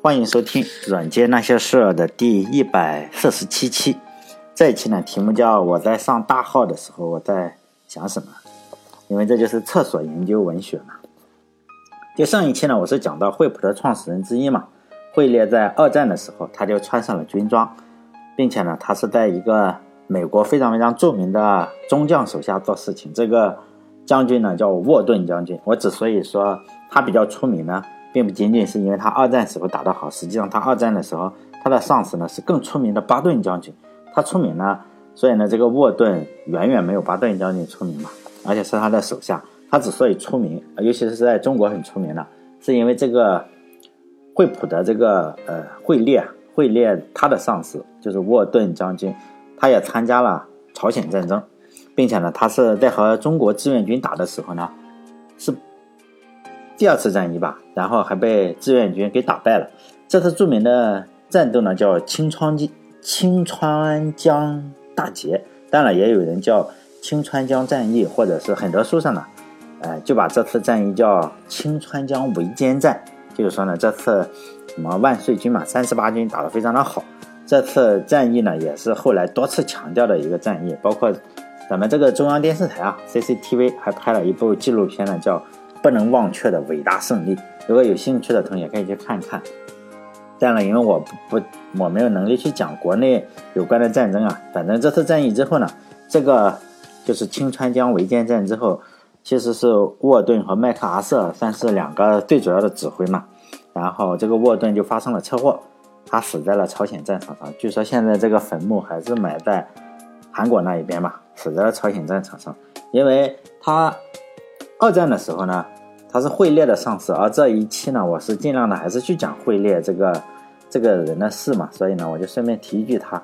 欢迎收听《软件那些事儿》的第一百四十七期。这一期呢，题目叫“我在上大号的时候我在想什么”，因为这就是厕所研究文学嘛。就上一期呢，我是讲到惠普的创始人之一嘛，惠列在二战的时候他就穿上了军装，并且呢，他是在一个美国非常非常著名的中将手下做事情。这个将军呢叫沃顿将军。我之所以说他比较出名呢。并不仅仅是因为他二战时候打得好，实际上他二战的时候，他的上司呢是更出名的巴顿将军。他出名呢，所以呢，这个沃顿远远没有巴顿将军出名嘛，而且是他的手下。他之所以出名，尤其是在中国很出名的，是因为这个惠普的这个呃惠列，惠列他的上司就是沃顿将军，他也参加了朝鲜战争，并且呢，他是在和中国志愿军打的时候呢，是。第二次战役吧，然后还被志愿军给打败了。这次著名的战斗呢，叫清川江清川江大捷，当然也有人叫清川江战役，或者是很多书上呢，呃，就把这次战役叫清川江围歼战。就是说呢，这次什么万岁军嘛，三十八军打得非常的好。这次战役呢，也是后来多次强调的一个战役，包括咱们这个中央电视台啊，CCTV 还拍了一部纪录片呢，叫。不能忘却的伟大胜利，如果有兴趣的同学可以去看看。当然，因为我不不我没有能力去讲国内有关的战争啊。反正这次战役之后呢，这个就是清川江围歼战之后，其实是沃顿和麦克阿瑟算是两个最主要的指挥嘛。然后这个沃顿就发生了车祸，他死在了朝鲜战场上。据说现在这个坟墓还是埋在韩国那一边嘛，死在了朝鲜战场上，因为他。二战的时候呢，他是惠列的上司，而这一期呢，我是尽量的还是去讲惠列这个这个人的事嘛，所以呢，我就顺便提一句他。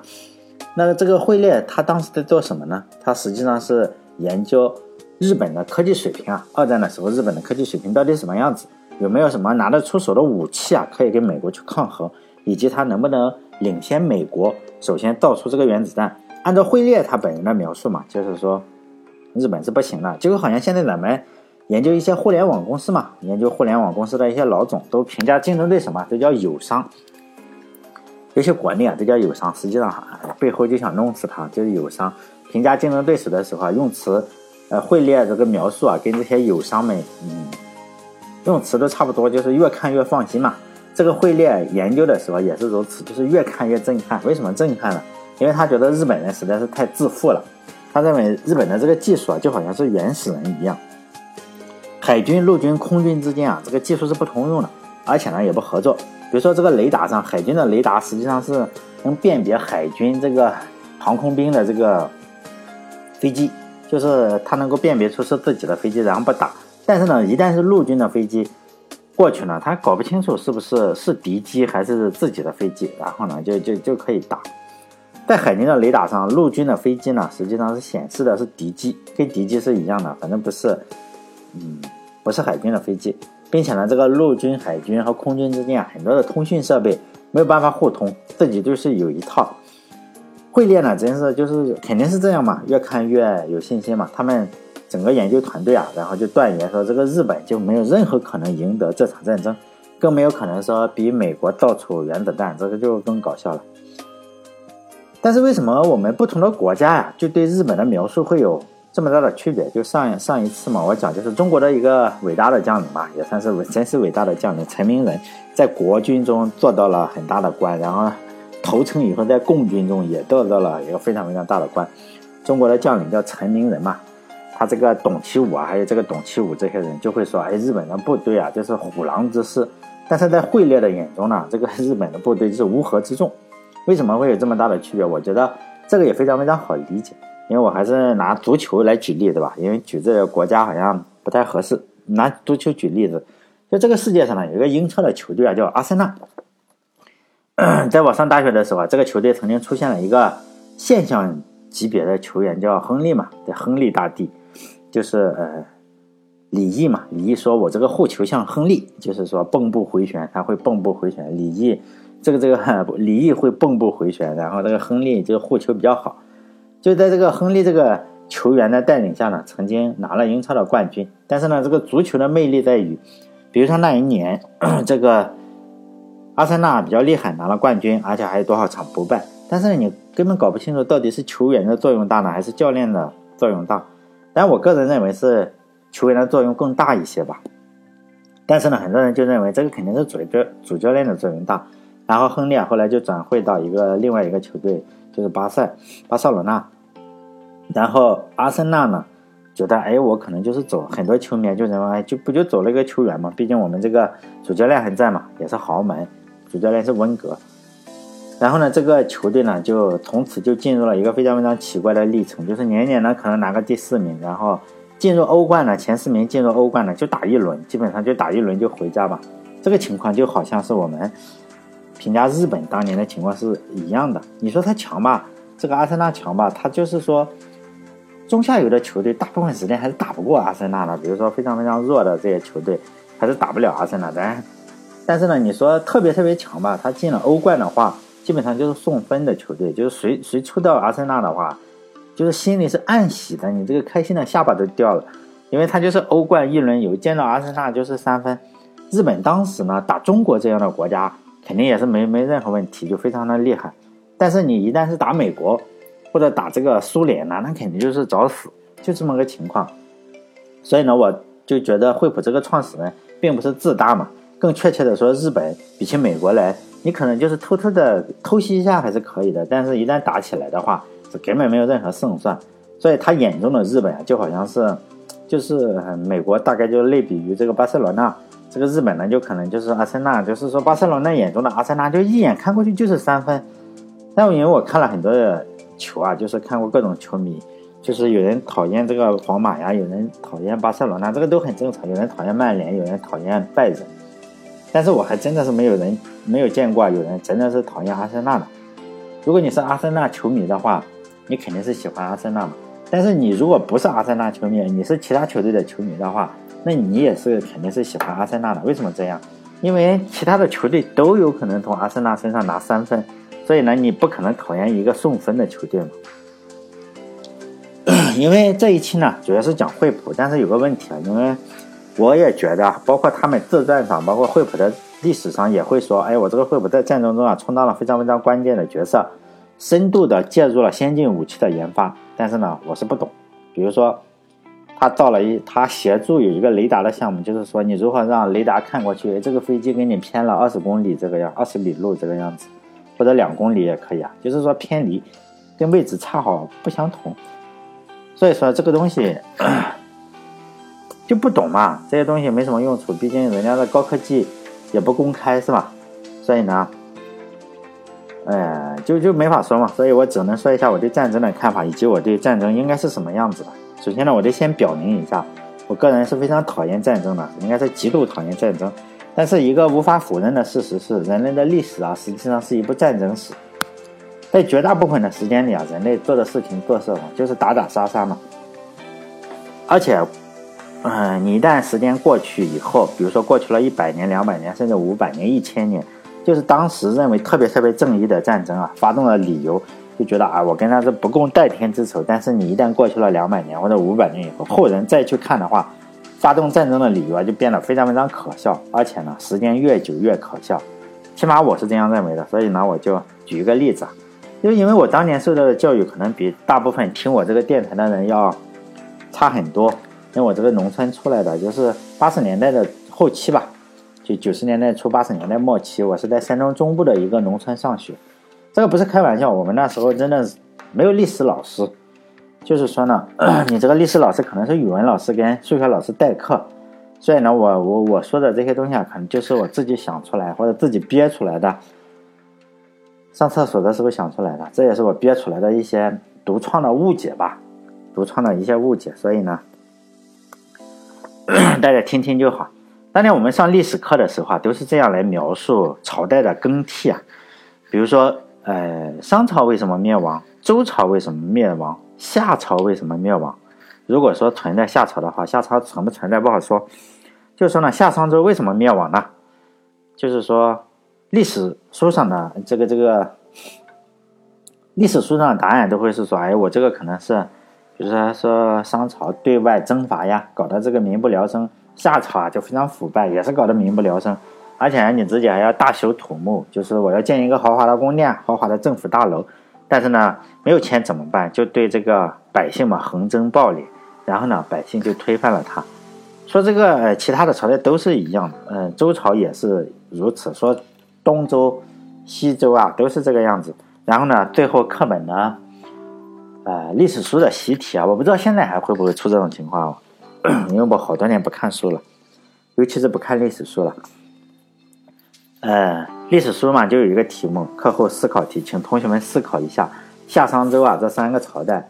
那这个惠列他当时在做什么呢？他实际上是研究日本的科技水平啊。二战的时候，日本的科技水平到底什么样子？有没有什么拿得出手的武器啊，可以跟美国去抗衡？以及他能不能领先美国，首先造出这个原子弹？按照惠列他本人的描述嘛，就是说日本是不行的。结果好像现在咱们。研究一些互联网公司嘛，研究互联网公司的一些老总都评价竞争对手嘛，都叫友商。尤其国内啊，都叫友商，实际上背后就想弄死他，就是友商。评价竞争对手的时候啊，用词呃会列这个描述啊，跟这些友商们嗯用词都差不多，就是越看越放心嘛。这个会列研究的时候也是如此，就是越看越震撼。为什么震撼呢？因为他觉得日本人实在是太自负了，他认为日本的这个技术啊，就好像是原始人一样。海军、陆军、空军之间啊，这个技术是不通用的，而且呢也不合作。比如说这个雷达上，海军的雷达实际上是能辨别海军这个航空兵的这个飞机，就是它能够辨别出是自己的飞机，然后不打。但是呢，一旦是陆军的飞机过去呢，它搞不清楚是不是是敌机还是自己的飞机，然后呢就就就可以打。在海军的雷达上，陆军的飞机呢实际上是显示的是敌机，跟敌机是一样的，反正不是，嗯。不是海军的飞机，并且呢，这个陆军、海军和空军之间啊，很多的通讯设备没有办法互通，自己就是有一套。会列呢，真是就是肯定是这样嘛，越看越有信心嘛。他们整个研究团队啊，然后就断言说，这个日本就没有任何可能赢得这场战争，更没有可能说比美国到处原子弹，这个就更搞笑了。但是为什么我们不同的国家呀，就对日本的描述会有？这么大的区别，就上上一次嘛，我讲就是中国的一个伟大的将领嘛，也算是，真是伟大的将领陈明仁，在国军中做到了很大的官，然后投诚以后，在共军中也得到了一个非常非常大的官。中国的将领叫陈明仁嘛，他这个董其武啊，还有这个董其武这些人就会说，哎，日本的部队啊，这是虎狼之师。但是在惠烈的眼中呢，这个日本的部队是乌合之众。为什么会有这么大的区别？我觉得这个也非常非常好理解。因为我还是拿足球来举例子吧，因为举这个国家好像不太合适。拿足球举例子，就这个世界上呢，有一个英超的球队啊，叫阿森纳。在我上大学的时候啊，这个球队曾经出现了一个现象级别的球员，叫亨利嘛，对，亨利大帝，就是呃，李毅嘛，李毅说我这个护球像亨利，就是说蹦步回旋，他会蹦步回旋。李毅这个这个 李毅会蹦步回旋，然后这个亨利就护球比较好。就在这个亨利这个球员的带领下呢，曾经拿了英超的冠军。但是呢，这个足球的魅力在于，比如说那一年，这个阿森纳比较厉害，拿了冠军，而且还有多少场不败。但是你根本搞不清楚到底是球员的作用大呢，还是教练的作用大。但我个人认为是球员的作用更大一些吧。但是呢，很多人就认为这个肯定是主教主教练的作用大。然后亨利啊后来就转会到一个另外一个球队，就是巴塞巴塞罗那。然后阿森纳呢，觉得哎，我可能就是走，很多球迷就认为就不就走了一个球员嘛。毕竟我们这个主教练还在嘛，也是豪门，主教练是温格。然后呢，这个球队呢，就从此就进入了一个非常非常奇怪的历程，就是年年呢可能拿个第四名，然后进入欧冠呢前四名进入欧冠呢就打一轮，基本上就打一轮就回家吧。这个情况就好像是我们评价日本当年的情况是一样的。你说他强吧，这个阿森纳强吧，他就是说中下游的球队大部分时间还是打不过阿森纳的，比如说非常非常弱的这些球队还是打不了阿森纳的。但是呢，你说特别特别强吧，他进了欧冠的话。基本上就是送分的球队，就是谁谁抽到阿森纳的话，就是心里是暗喜的，你这个开心的下巴都掉了，因为他就是欧冠一轮游，见到阿森纳就是三分。日本当时呢打中国这样的国家，肯定也是没没任何问题，就非常的厉害。但是你一旦是打美国或者打这个苏联呢，那肯定就是找死，就这么个情况。所以呢，我就觉得惠普这个创始人并不是自大嘛，更确切的说，日本比起美国来。你可能就是偷偷的偷袭一下还是可以的，但是一旦打起来的话，是根本没有任何胜算。所以他眼中的日本啊，就好像是，就是美国大概就类比于这个巴塞罗那，这个日本呢就可能就是阿森纳，就是说巴塞罗那眼中的阿森纳，就一眼看过去就是三分。但因为我看了很多球啊，就是看过各种球迷，就是有人讨厌这个皇马呀，有人讨厌巴塞罗那，这个都很正常。有人讨厌曼联，有人讨厌拜仁。但是我还真的是没有人没有见过有人真的是讨厌阿森纳的。如果你是阿森纳球迷的话，你肯定是喜欢阿森纳嘛。但是你如果不是阿森纳球迷，你是其他球队的球迷的话，那你也是肯定是喜欢阿森纳的。为什么这样？因为其他的球队都有可能从阿森纳身上拿三分，所以呢，你不可能讨厌一个送分的球队嘛。因为这一期呢，主要是讲惠普，但是有个问题啊，因为。我也觉得，包括他们自传上，包括惠普的历史上也会说，哎，我这个惠普在战争中啊，充当了非常非常关键的角色，深度的介入了先进武器的研发。但是呢，我是不懂。比如说，他造了一，他协助有一个雷达的项目，就是说你如何让雷达看过去，这个飞机给你偏了二十公里这个样，二十里路这个样子，或者两公里也可以啊，就是说偏离跟位置恰好不相同。所以说这个东西。就不懂嘛，这些东西没什么用处，毕竟人家的高科技也不公开，是吧？所以呢，呃，就就没法说嘛。所以我只能说一下我对战争的看法，以及我对战争应该是什么样子的。首先呢，我得先表明一下，我个人是非常讨厌战争的，应该是极度讨厌战争。但是一个无法否认的事实是，人类的历史啊，实际上是一部战争史。在绝大部分的时间里啊，人类做的事情做事就是打打杀杀嘛，而且。嗯，你一旦时间过去以后，比如说过去了一百年、两百年，甚至五百年、一千年，就是当时认为特别特别正义的战争啊，发动的理由就觉得啊，我跟他是不共戴天之仇。但是你一旦过去了两百年或者五百年以后，后人再去看的话，发动战争的理由啊就变得非常非常可笑，而且呢，时间越久越可笑。起码我是这样认为的。所以呢，我就举一个例子啊，就因为我当年受到的教育可能比大部分听我这个电台的人要差很多。因为我这个农村出来的，就是八十年代的后期吧，就九十年代初八十年代末期，我是在山东中部的一个农村上学，这个不是开玩笑，我们那时候真的是没有历史老师，就是说呢，你这个历史老师可能是语文老师跟数学老师代课，所以呢，我我我说的这些东西啊，可能就是我自己想出来或者自己憋出来的，上厕所的时候想出来的，这也是我憋出来的一些独创的误解吧，独创的一些误解，所以呢。大家听听就好。当年我们上历史课的时候啊，都是这样来描述朝代的更替啊。比如说，呃，商朝为什么灭亡？周朝为什么灭亡？夏朝为什么灭亡？如果说存在夏朝的话，夏朝存不存在不好说。就说呢，夏商周为什么灭亡呢？就是说，历史书上的这个这个历史书上的答案都会是说，哎，我这个可能是。比如说说商朝对外征伐呀，搞得这个民不聊生；夏朝啊就非常腐败，也是搞得民不聊生。而且你自己还要大修土木，就是我要建一个豪华的宫殿、豪华的政府大楼，但是呢，没有钱怎么办？就对这个百姓嘛横征暴敛，然后呢，百姓就推翻了他。说这个，其他的朝代都是一样的，嗯，周朝也是如此。说东周、西周啊，都是这个样子。然后呢，最后课本呢，呃，历史书的习题啊，我不知道现在还会不会出这种情况，因为我好多年不看书了，尤其是不看历史书了。呃，历史书嘛，就有一个题目，课后思考题，请同学们思考一下夏商周啊这三个朝代，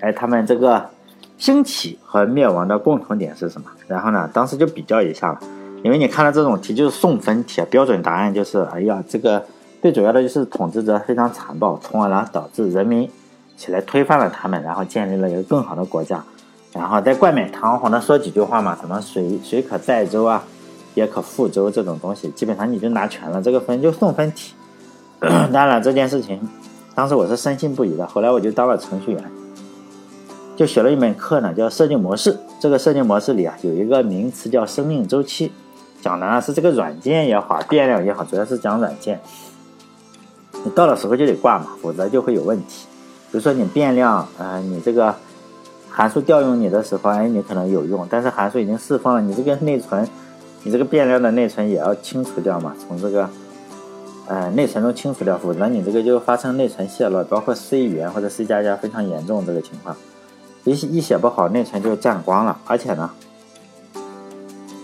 哎，他们这个兴起和灭亡的共同点是什么？然后呢，当时就比较一下了，因为你看到这种题就是送分题，标准答案就是，哎呀，这个最主要的就是统治者非常残暴，从而呢导致人民起来推翻了他们，然后建立了一个更好的国家，然后再冠冕堂皇的说几句话嘛，什么谁谁可载舟啊？也可复周这种东西，基本上你就拿全了，这个分就送分题。当然这件事情，当时我是深信不疑的。后来我就当了程序员，就学了一门课呢，叫设计模式。这个设计模式里啊，有一个名词叫生命周期，讲的呢是这个软件也好，变量也好，主要是讲软件。你到了时候就得挂嘛，否则就会有问题。比如说你变量，呃，你这个函数调用你的时候，哎，你可能有用，但是函数已经释放了，你这个内存。你这个变量的内存也要清除掉嘛？从这个，呃，内存中清除掉，否则你这个就发生内存泄露，包括 C 语言或者 C 加加非常严重这个情况，一一写不好，内存就占光了。而且呢，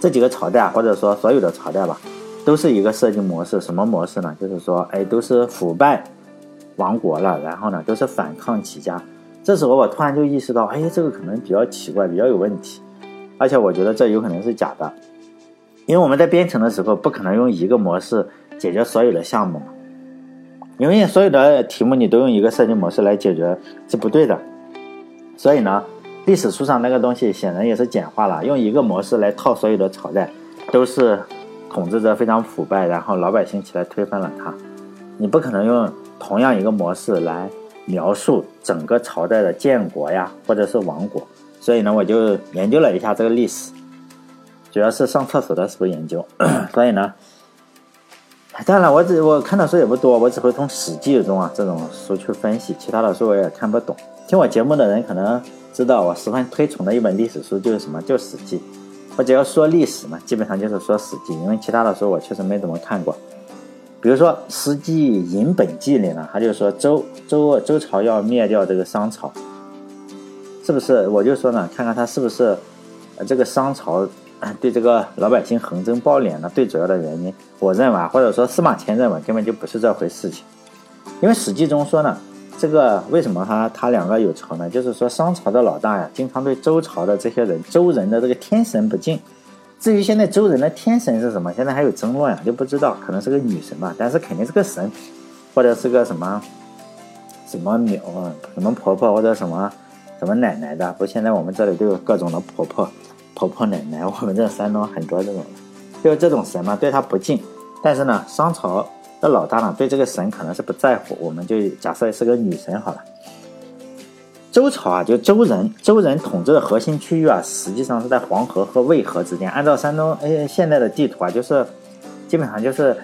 这几个朝代或者说所有的朝代吧，都是一个设计模式，什么模式呢？就是说，哎，都是腐败亡国了，然后呢，都是反抗起家。这时候我突然就意识到，哎，这个可能比较奇怪，比较有问题，而且我觉得这有可能是假的。因为我们在编程的时候不可能用一个模式解决所有的项目嘛，因为所有的题目你都用一个设计模式来解决是不对的，所以呢，历史书上那个东西显然也是简化了，用一个模式来套所有的朝代，都是统治者非常腐败，然后老百姓起来推翻了他，你不可能用同样一个模式来描述整个朝代的建国呀，或者是亡国，所以呢，我就研究了一下这个历史。主要是上厕所的时候研究，所以呢，当然我只我看的书也不多，我只会从《史记》中啊这种书去分析，其他的书我也看不懂。听我节目的人可能知道，我十分推崇的一本历史书就是什么，就《史记》。我只要说历史嘛，基本上就是说《史记》，因为其他的书我确实没怎么看过。比如说《史记·尹本纪》里呢，他就说周周周朝要灭掉这个商朝，是不是？我就说呢，看看他是不是这个商朝。对这个老百姓横征暴敛呢最主要的原因，我认为啊，或者说司马迁认为根本就不是这回事情，因为《史记》中说呢，这个为什么他他两个有仇呢？就是说商朝的老大呀，经常对周朝的这些人，周人的这个天神不敬。至于现在周人的天神是什么，现在还有争论啊，就不知道，可能是个女神吧，但是肯定是个神，或者是个什么什么鸟啊，什么婆婆或者什么什么奶奶的。不，现在我们这里都有各种的婆婆。婆婆奶奶，我们这山东很多这种，就这种神嘛，对他不敬。但是呢，商朝的老大呢，对这个神可能是不在乎。我们就假设是个女神好了。周朝啊，就周人，周人统治的核心区域啊，实际上是在黄河和渭河之间。按照山东哎现在的地图啊，就是基本上就是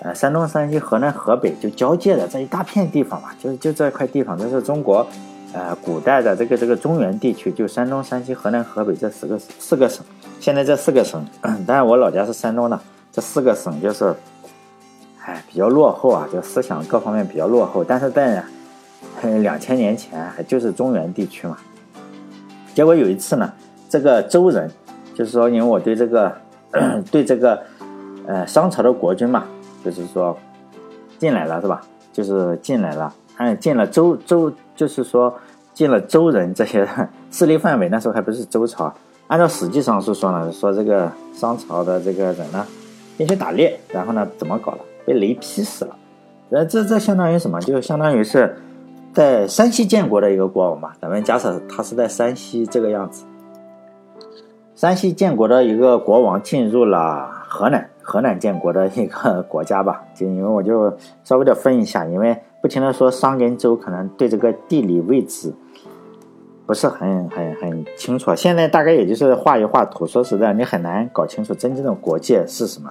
呃山东、山西、河南、河北就交界的这一大片地方嘛，就就这块地方，这是中国。呃，古代的这个这个中原地区，就山东、山西、河南、河北这四个四个省。现在这四个省，当然我老家是山东的，这四个省就是，哎，比较落后啊，就思想各方面比较落后。但是在两千年前，还就是中原地区嘛。结果有一次呢，这个周人，就是说，因为我对这个 对这个呃商朝的国君嘛，就是说进来了是吧？就是进来了，哎，进了周周。就是说，进了周人这些 势力范围，那时候还不是周朝。按照史记上是说呢，说这个商朝的这个人呢，进去打猎，然后呢，怎么搞的？被雷劈死了。呃，这这相当于什么？就相当于是在山西建国的一个国王嘛。咱们假设他是在山西这个样子，山西建国的一个国王进入了河南，河南建国的一个国家吧。就因为我就稍微的分一下，因为。不停的说商跟周可能对这个地理位置不是很很很清楚，现在大概也就是画一画图。说实在，你很难搞清楚真正的国界是什么。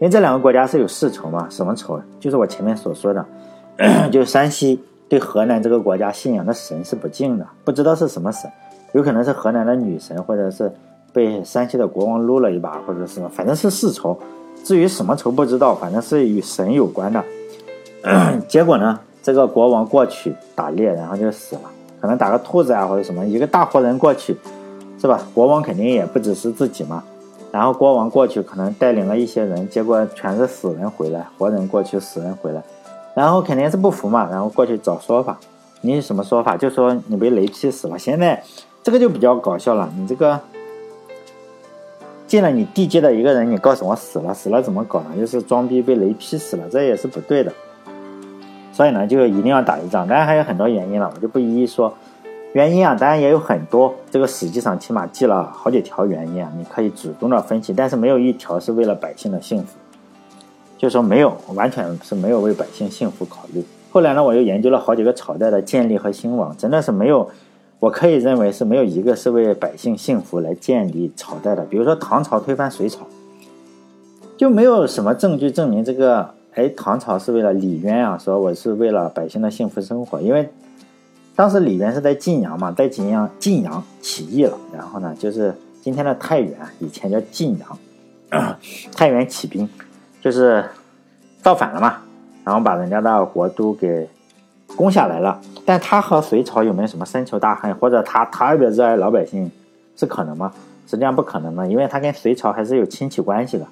因为这两个国家是有世仇嘛，什么仇？就是我前面所说的，就是山西对河南这个国家信仰的神是不敬的，不知道是什么神，有可能是河南的女神，或者是被山西的国王撸了一把，或者是反正是世仇。至于什么仇不知道，反正是与神有关的。结果呢，这个国王过去打猎，然后就死了，可能打个兔子啊或者什么，一个大活人过去，是吧？国王肯定也不只是自己嘛。然后国王过去，可能带领了一些人，结果全是死人回来，活人过去，死人回来，然后肯定是不服嘛，然后过去找说法。你什么说法？就说你被雷劈死了。现在这个就比较搞笑了，你这个进了你地界的一个人，你告诉我死了，死了怎么搞呢？就是装逼被雷劈死了，这也是不对的。所以呢，就一定要打一仗，当然还有很多原因了，我就不一一说。原因啊，当然也有很多。这个实际上起码记了好几条原因啊，你可以主动的分析，但是没有一条是为了百姓的幸福，就说没有，完全是没有为百姓幸福考虑。后来呢，我又研究了好几个朝代的建立和兴亡，真的是没有，我可以认为是没有一个是为百姓幸福来建立朝代的。比如说唐朝推翻隋朝，就没有什么证据证明这个，哎，唐朝是为了李渊啊，说我是为了百姓的幸福生活，因为。当时李渊是在晋阳嘛，在晋阳晋阳起义了，然后呢，就是今天的太原，以前叫晋阳，太原起兵，就是造反了嘛，然后把人家的国都给攻下来了。但他和隋朝有没有什么深仇大恨，或者他特别热爱老百姓，是可能吗？实际上不可能的，因为他跟隋朝还是有亲戚关系的，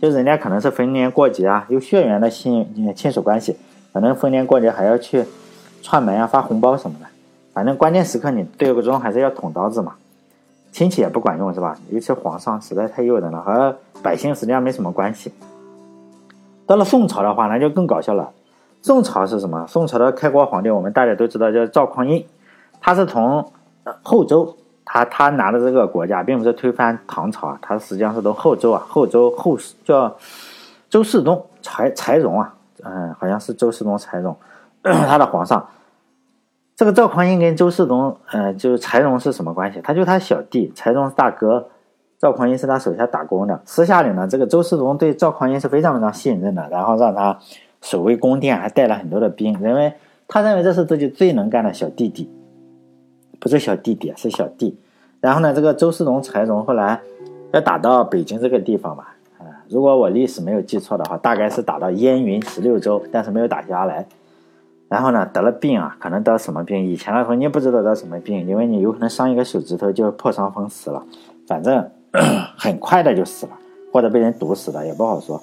就人家可能是逢年过节啊，有血缘的亲亲属关系，可能逢年过节还要去。串门啊，发红包什么的，反正关键时刻你对个钟还是要捅刀子嘛。亲戚也不管用是吧？尤其皇上实在太诱人了，和百姓实际上没什么关系。到了宋朝的话，那就更搞笑了。宋朝是什么？宋朝的开国皇帝我们大家都知道叫赵匡胤，他是从后周，他他拿的这个国家，并不是推翻唐朝啊，他实际上是从后周啊，后周后叫周世宗柴柴荣啊，嗯，好像是周世宗柴荣。他的皇上，这个赵匡胤跟周世宗，呃，就是柴荣是什么关系？他就是他小弟，柴荣是大哥，赵匡胤是他手下打工的。私下里呢，这个周世宗对赵匡胤是非常非常信任的，然后让他守卫宫殿，还带了很多的兵，认为他认为这是自己最能干的小弟弟，不是小弟弟，是小弟。然后呢，这个周世宗、柴荣后来要打到北京这个地方吧，啊，如果我历史没有记错的话，大概是打到燕云十六州，但是没有打下来。然后呢，得了病啊，可能得什么病？以前的时候你也不知道得什么病，因为你有可能伤一个手指头就破伤风死了，反正 很快的就死了，或者被人毒死了也不好说。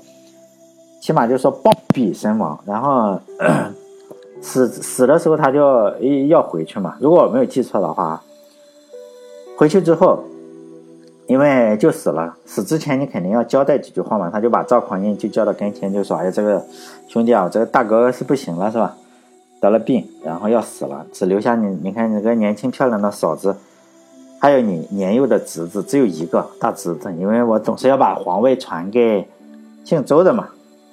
起码就说暴毙身亡。然后死死的时候他就要回去嘛。如果我没有记错的话，回去之后，因为就死了，死之前你肯定要交代几句话嘛。他就把赵匡胤就叫到跟前，就说：“哎呀，这个兄弟啊，这个大哥是不行了，是吧？”得了病，然后要死了，只留下你。你看你个年轻漂亮的嫂子，还有你年幼的侄子，只有一个大侄子。因为我总是要把皇位传给姓周的嘛。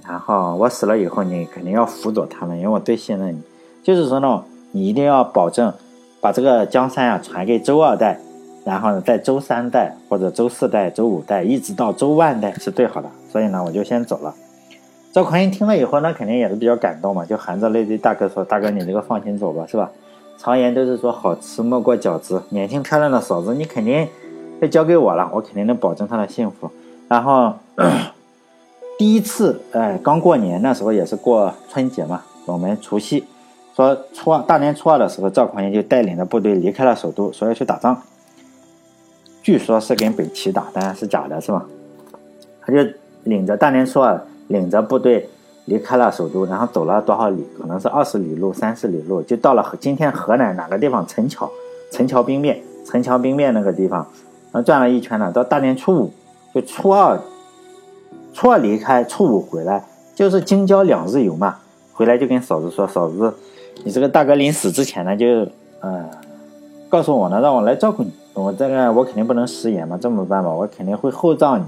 然后我死了以后，你肯定要辅佐他们，因为我最信任你。就是说呢，你一定要保证把这个江山啊传给周二代，然后呢，在周三代或者周四代、周五代，一直到周万代是最好的。所以呢，我就先走了。赵匡胤听了以后，那肯定也是比较感动嘛，就含着泪对大哥说：“大哥，你这个放心走吧，是吧？常言都是说好吃莫过饺子，年轻漂亮的嫂子，你肯定要交给我了，我肯定能保证她的幸福。”然后第一次，哎，刚过年那时候也是过春节嘛，我们除夕，说初二大年初二的时候，赵匡胤就带领着部队离开了首都，说要去打仗。据说是跟北齐打，当然是假的，是吧？他就领着大年初二。领着部队离开了首都，然后走了多少里？可能是二十里路、三十里路，就到了今天河南哪个地方？陈桥，陈桥兵变，陈桥兵变那个地方，然后转了一圈呢。到大年初五，就初二，初二离开，初五回来，就是京郊两日游嘛。回来就跟嫂子说：“嫂子，你这个大哥临死之前呢，就呃，告诉我呢，让我来照顾你。我这个我肯定不能食言嘛，这么办吧，我肯定会厚葬你。”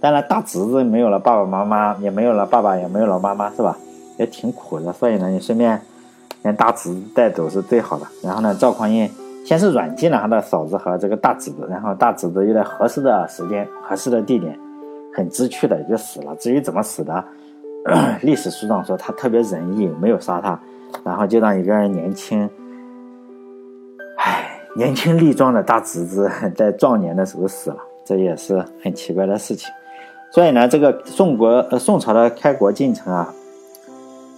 当然，大侄子没有了爸爸妈妈，也没有了爸爸，也没有了妈妈，是吧？也挺苦的。所以呢，你顺便连大侄子带走是最好的。然后呢，赵匡胤先是软禁了他的嫂子和这个大侄子，然后大侄子又在合适的时间、合适的地点、很知趣的也就死了。至于怎么死的，历史书上说他特别仁义，没有杀他，然后就让一个年轻，唉，年轻力壮的大侄子在壮年的时候死了，这也是很奇怪的事情。所以呢，这个宋国呃宋朝的开国进程啊，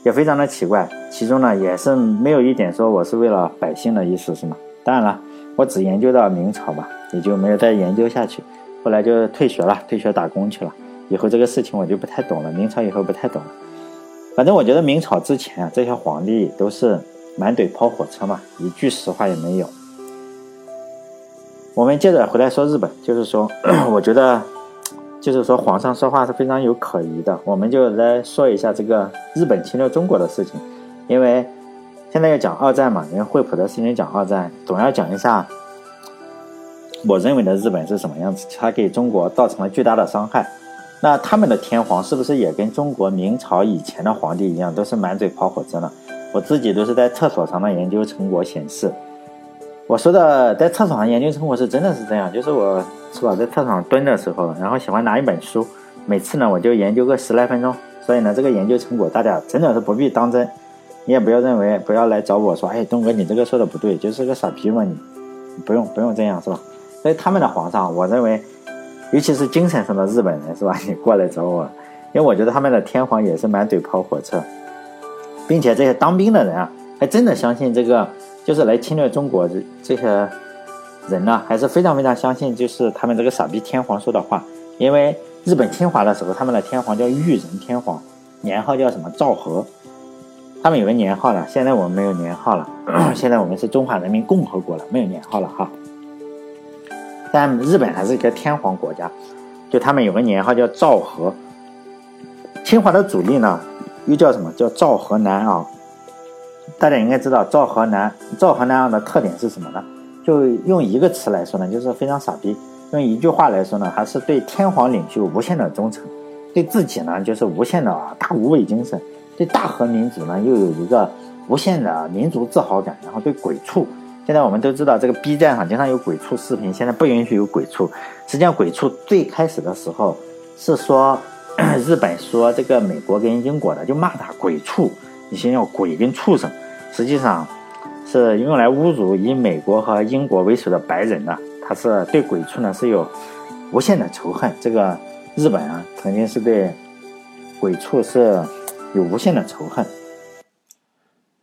也非常的奇怪。其中呢，也是没有一点说我是为了百姓的意思，是吗？当然了，我只研究到明朝吧，也就没有再研究下去。后来就退学了，退学打工去了。以后这个事情我就不太懂了。明朝以后不太懂了。反正我觉得明朝之前啊，这些皇帝都是满嘴跑火车嘛，一句实话也没有。我们接着回来说日本，就是说，我觉得。就是说，皇上说话是非常有可疑的。我们就来说一下这个日本侵略中国的事情，因为现在要讲二战嘛，因为惠普的事情讲二战，总要讲一下我认为的日本是什么样子，它给中国造成了巨大的伤害。那他们的天皇是不是也跟中国明朝以前的皇帝一样，都是满嘴跑火车呢？我自己都是在厕所上的研究成果显示。我说的在厕所上研究成果是真的是这样，就是我是吧，在厕所上蹲的时候，然后喜欢拿一本书，每次呢我就研究个十来分钟。所以呢，这个研究成果大家真的是不必当真，你也不要认为不要来找我说，哎，东哥你这个说的不对，就是个傻逼嘛你，不用不用这样是吧？所以他们的皇上，我认为，尤其是精神上的日本人是吧？你过来找我，因为我觉得他们的天皇也是满嘴跑火车，并且这些当兵的人啊，还真的相信这个。就是来侵略中国这这些人呢，还是非常非常相信，就是他们这个傻逼天皇说的话。因为日本侵华的时候，他们的天皇叫裕仁天皇，年号叫什么昭和。他们有个年号了，现在我们没有年号了，现在我们是中华人民共和国了，没有年号了哈。但日本还是一个天皇国家，就他们有个年号叫昭和。侵华的主力呢，又叫什么叫昭和南啊。大家应该知道赵河南赵河南的特点是什么呢？就用一个词来说呢，就是非常傻逼。用一句话来说呢，还是对天皇领袖无限的忠诚，对自己呢就是无限的大无畏精神，对大和民族呢又有一个无限的民族自豪感。然后对鬼畜，现在我们都知道这个 B 站上经常有鬼畜视频，现在不允许有鬼畜。实际上鬼畜最开始的时候是说 日本说这个美国跟英国的就骂他鬼畜。你先要鬼跟畜生，实际上是用来侮辱以美国和英国为首的白人的。他是对鬼畜呢是有无限的仇恨。这个日本啊，曾经是对鬼畜是有无限的仇恨。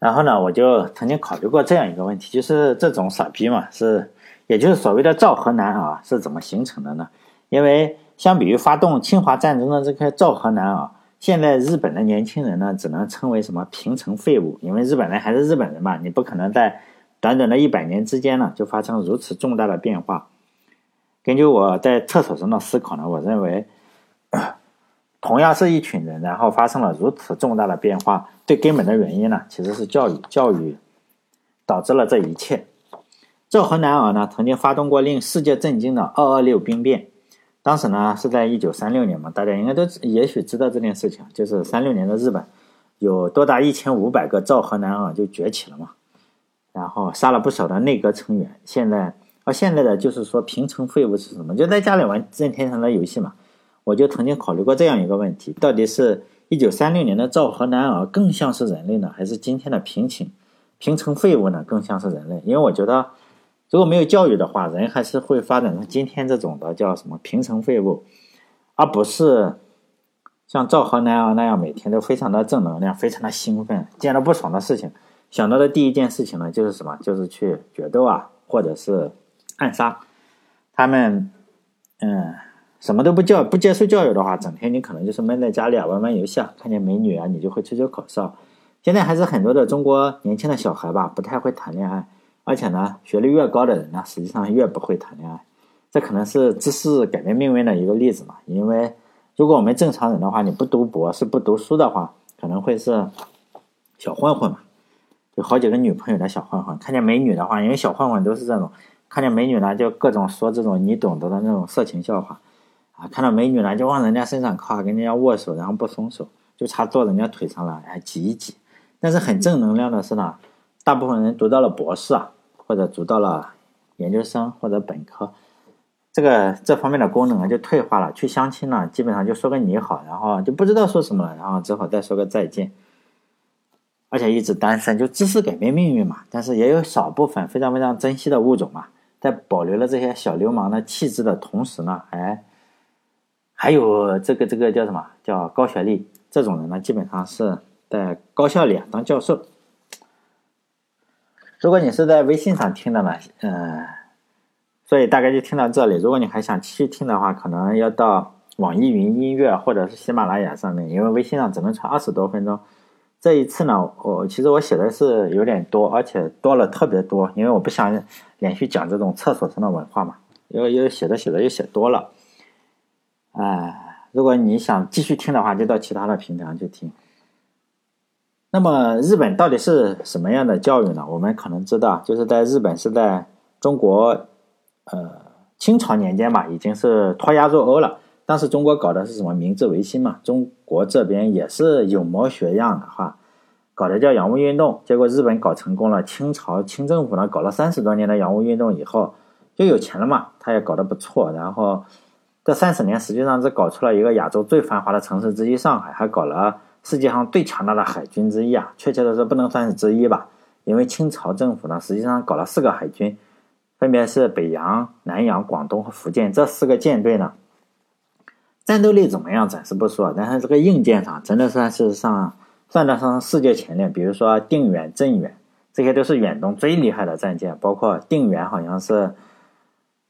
然后呢，我就曾经考虑过这样一个问题，就是这种傻逼嘛，是也就是所谓的赵河南啊，是怎么形成的呢？因为相比于发动侵华战争的这个赵河南啊。现在日本的年轻人呢，只能称为什么平成废物，因为日本人还是日本人嘛，你不可能在短短的一百年之间呢，就发生如此重大的变化。根据我在厕所中的思考呢，我认为，同样是一群人，然后发生了如此重大的变化，最根本的原因呢，其实是教育，教育导致了这一切。赵河南儿呢，曾经发动过令世界震惊的二二六兵变。当时呢是在一九三六年嘛，大家应该都也许知道这件事情，就是三六年的日本有多达一千五百个赵河南啊就崛起了嘛，然后杀了不少的内阁成员。现在而现在的就是说平成废物是什么？就在家里玩任天堂的游戏嘛。我就曾经考虑过这样一个问题：到底是一九三六年的赵河南儿更像是人类呢，还是今天的平情平成废物呢更像是人类？因为我觉得。如果没有教育的话，人还是会发展成今天这种的叫什么平成废物，而不是像赵河南啊那样每天都非常的正能量，非常的兴奋，见到不爽的事情，想到的第一件事情呢就是什么？就是去决斗啊，或者是暗杀。他们嗯，什么都不教不接受教育的话，整天你可能就是闷在家里啊，玩玩游戏啊，看见美女啊，你就会吹吹口哨。现在还是很多的中国年轻的小孩吧，不太会谈恋爱。而且呢，学历越高的人呢，实际上越不会谈恋爱，这可能是知识改变命运的一个例子嘛。因为如果我们正常人的话，你不读博士、不读书的话，可能会是小混混嘛，有好几个女朋友的小混混。看见美女的话，因为小混混都是这种，看见美女呢就各种说这种你懂得的那种色情笑话啊。看到美女呢就往人家身上靠，跟人家握手，然后不松手，就差坐人家腿上了，哎挤一挤。但是很正能量的是呢，大部分人读到了博士啊。或者读到了研究生或者本科，这个这方面的功能啊就退化了。去相亲呢，基本上就说个你好，然后就不知道说什么了，然后只好再说个再见。而且一直单身，就知识改变命运嘛。但是也有少部分非常非常珍惜的物种嘛，在保留了这些小流氓的气质的同时呢，还还有这个这个叫什么叫高学历这种人呢，基本上是在高校里当教授。如果你是在微信上听的呢，嗯。所以大概就听到这里。如果你还想继续听的话，可能要到网易云音乐或者是喜马拉雅上面，因为微信上只能传二十多分钟。这一次呢，我其实我写的是有点多，而且多了特别多，因为我不想连续讲这种厕所上的文化嘛，因为又写着写着又写多了。哎，如果你想继续听的话，就到其他的平台上去听。那么日本到底是什么样的教育呢？我们可能知道，就是在日本是在中国。呃，清朝年间吧，已经是脱亚入欧了。当时中国搞的是什么明治维新嘛？中国这边也是有模学样的哈，搞的叫洋务运动。结果日本搞成功了，清朝清政府呢搞了三十多年的洋务运动以后，就有钱了嘛，他也搞得不错。然后这三十年实际上是搞出了一个亚洲最繁华的城市之一上海，还搞了世界上最强大的海军之一啊。确切的说，不能算是之一吧，因为清朝政府呢实际上搞了四个海军。分别是北洋、南洋、广东和福建这四个舰队呢，战斗力怎么样暂时不说，但是这个硬件上真的算是上算得上世界前列。比如说定远、镇远，这些都是远东最厉害的战舰。包括定远好像是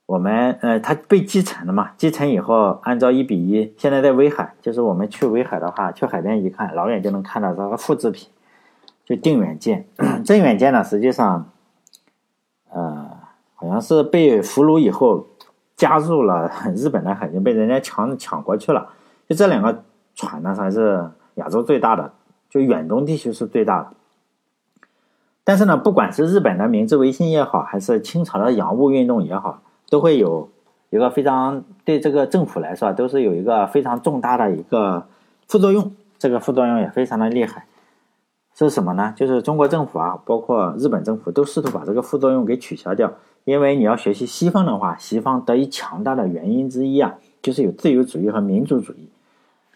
我们呃，它被击沉了嘛？击沉以后，按照一比一，现在在威海，就是我们去威海的话，去海边一看，老远就能看到这个复制品，就定远舰。镇远舰呢，实际上，呃。好像是被俘虏以后加入了日本的海军，被人家抢抢过去了。就这两个船呢，还是亚洲最大的，就远东地区是最大的。但是呢，不管是日本的明治维新也好，还是清朝的洋务运动也好，都会有一个非常对这个政府来说，都是有一个非常重大的一个副作用。这个副作用也非常的厉害，是什么呢？就是中国政府啊，包括日本政府，都试图把这个副作用给取消掉。因为你要学习西方的话，西方得以强大的原因之一啊，就是有自由主义和民主主义。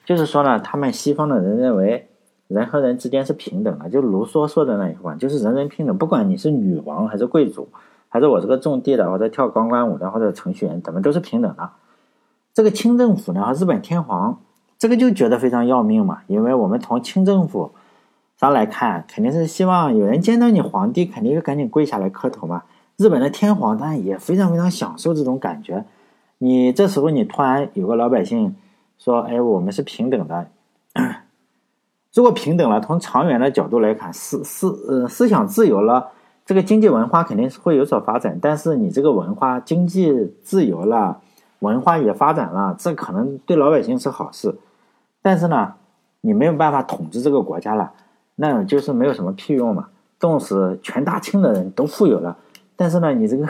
就是说呢，他们西方的人认为人和人之间是平等的，就卢梭说的那句话，就是人人平等，不管你是女王还是贵族，还是我这个种地的，或者跳钢管舞的，或者程序员，咱们都是平等的。这个清政府呢和日本天皇，这个就觉得非常要命嘛，因为我们从清政府上来看，肯定是希望有人见到你皇帝，肯定就赶紧跪下来磕头嘛。日本的天皇当然也非常非常享受这种感觉。你这时候你突然有个老百姓说：“哎，我们是平等的。”如果平等了，从长远的角度来看，思思呃思想自由了，这个经济文化肯定是会有所发展。但是你这个文化经济自由了，文化也发展了，这可能对老百姓是好事。但是呢，你没有办法统治这个国家了，那就是没有什么屁用嘛。纵使全大清的人都富有了。但是呢，你这个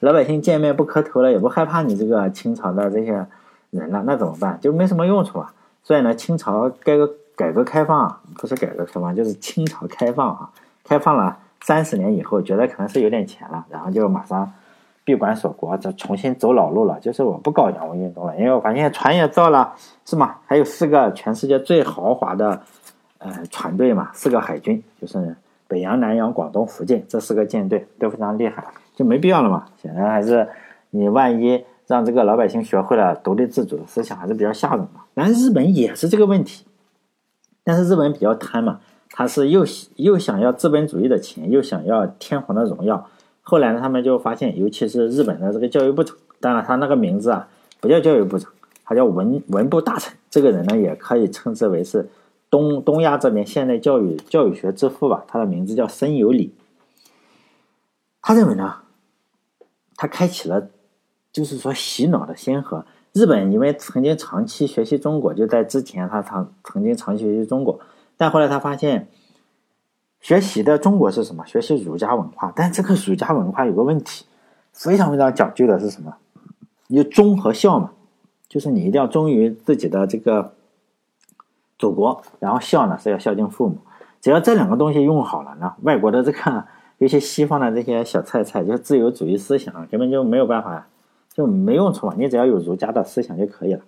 老百姓见面不磕头了，也不害怕你这个清朝的这些人了，那怎么办？就没什么用处啊。所以呢，清朝改革改革开放不是改革开放，就是清朝开放啊。开放了三十年以后，觉得可能是有点钱了，然后就马上闭关锁国，再重新走老路了。就是我不搞洋务运动了，因为我发现船也造了，是吗？还有四个全世界最豪华的呃船队嘛，四个海军，就是。北洋、南洋、广东、福建这四个舰队都非常厉害，就没必要了嘛。显然还是你万一让这个老百姓学会了独立自主的思想，还是比较吓人嘛。但日本也是这个问题，但是日本比较贪嘛，他是又又想要资本主义的钱，又想要天皇的荣耀。后来呢，他们就发现，尤其是日本的这个教育部长，当然他那个名字啊不叫教育部长，他叫文文部大臣。这个人呢，也可以称之为是。东东亚这边现代教育教育学之父吧，他的名字叫森有礼。他认为呢，他开启了就是说洗脑的先河。日本因为曾经长期学习中国，就在之前他曾曾经长期学习中国，但后来他发现学习的中国是什么？学习儒家文化。但这个儒家文化有个问题，非常非常讲究的是什么？你忠和孝嘛，就是你一定要忠于自己的这个。祖国，然后孝呢是要孝敬父母，只要这两个东西用好了呢，外国的这个一些西方的这些小菜菜，就是自由主义思想，根本就没有办法就没用处嘛，你只要有儒家的思想就可以了。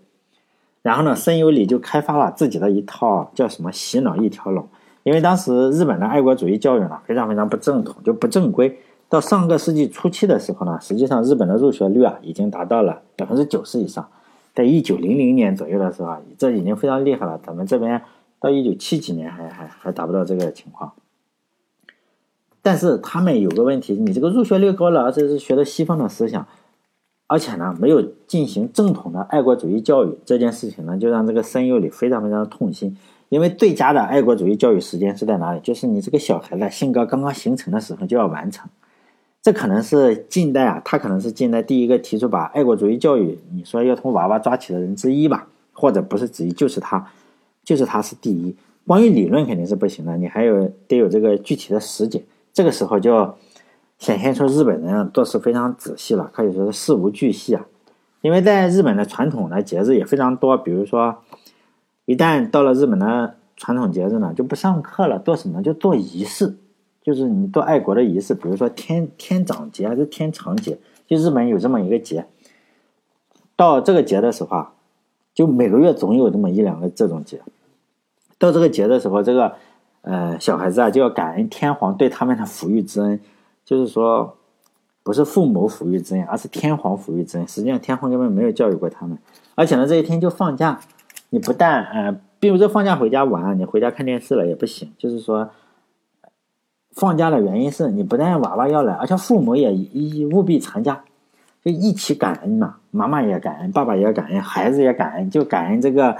然后呢，森有礼就开发了自己的一套叫什么洗脑一条龙，因为当时日本的爱国主义教育呢非常非常不正统，就不正规。到上个世纪初期的时候呢，实际上日本的入学率啊已经达到了百分之九十以上。在一九零零年左右的时候啊，这已经非常厉害了。咱们这边到一九七几年还还还达不到这个情况。但是他们有个问题，你这个入学率高了，而且是学的西方的思想，而且呢没有进行正统的爱国主义教育，这件事情呢就让这个森幼里非常非常的痛心。因为最佳的爱国主义教育时间是在哪里？就是你这个小孩的性格刚刚形成的时候就要完成。这可能是近代啊，他可能是近代第一个提出把爱国主义教育，你说要从娃娃抓起的人之一吧，或者不是之一，就是他，就是他是第一。关于理论肯定是不行的，你还有得有这个具体的实践。这个时候就显现出日本人做事非常仔细了，可以说是事无巨细啊。因为在日本的传统的节日也非常多，比如说一旦到了日本的传统节日呢，就不上课了，做什么就做仪式，就是你做爱国的仪式，比如说天天长节还是天长节，就日本有这么一个节，到这个节的时候啊，就每个月总有这么一两个这种节，到这个节的时候，这个。呃，小孩子啊，就要感恩天皇对他们的抚育之恩，就是说，不是父母抚育之恩，而是天皇抚育之恩。实际上，天皇根本没有教育过他们，而且呢，这一天就放假，你不但呃，比如说放假回家玩，你回家看电视了也不行。就是说，放假的原因是你不但娃娃要来，而且父母也一务必参加，就一起感恩嘛。妈妈也感恩，爸爸也感恩，孩子也感恩，就感恩这个。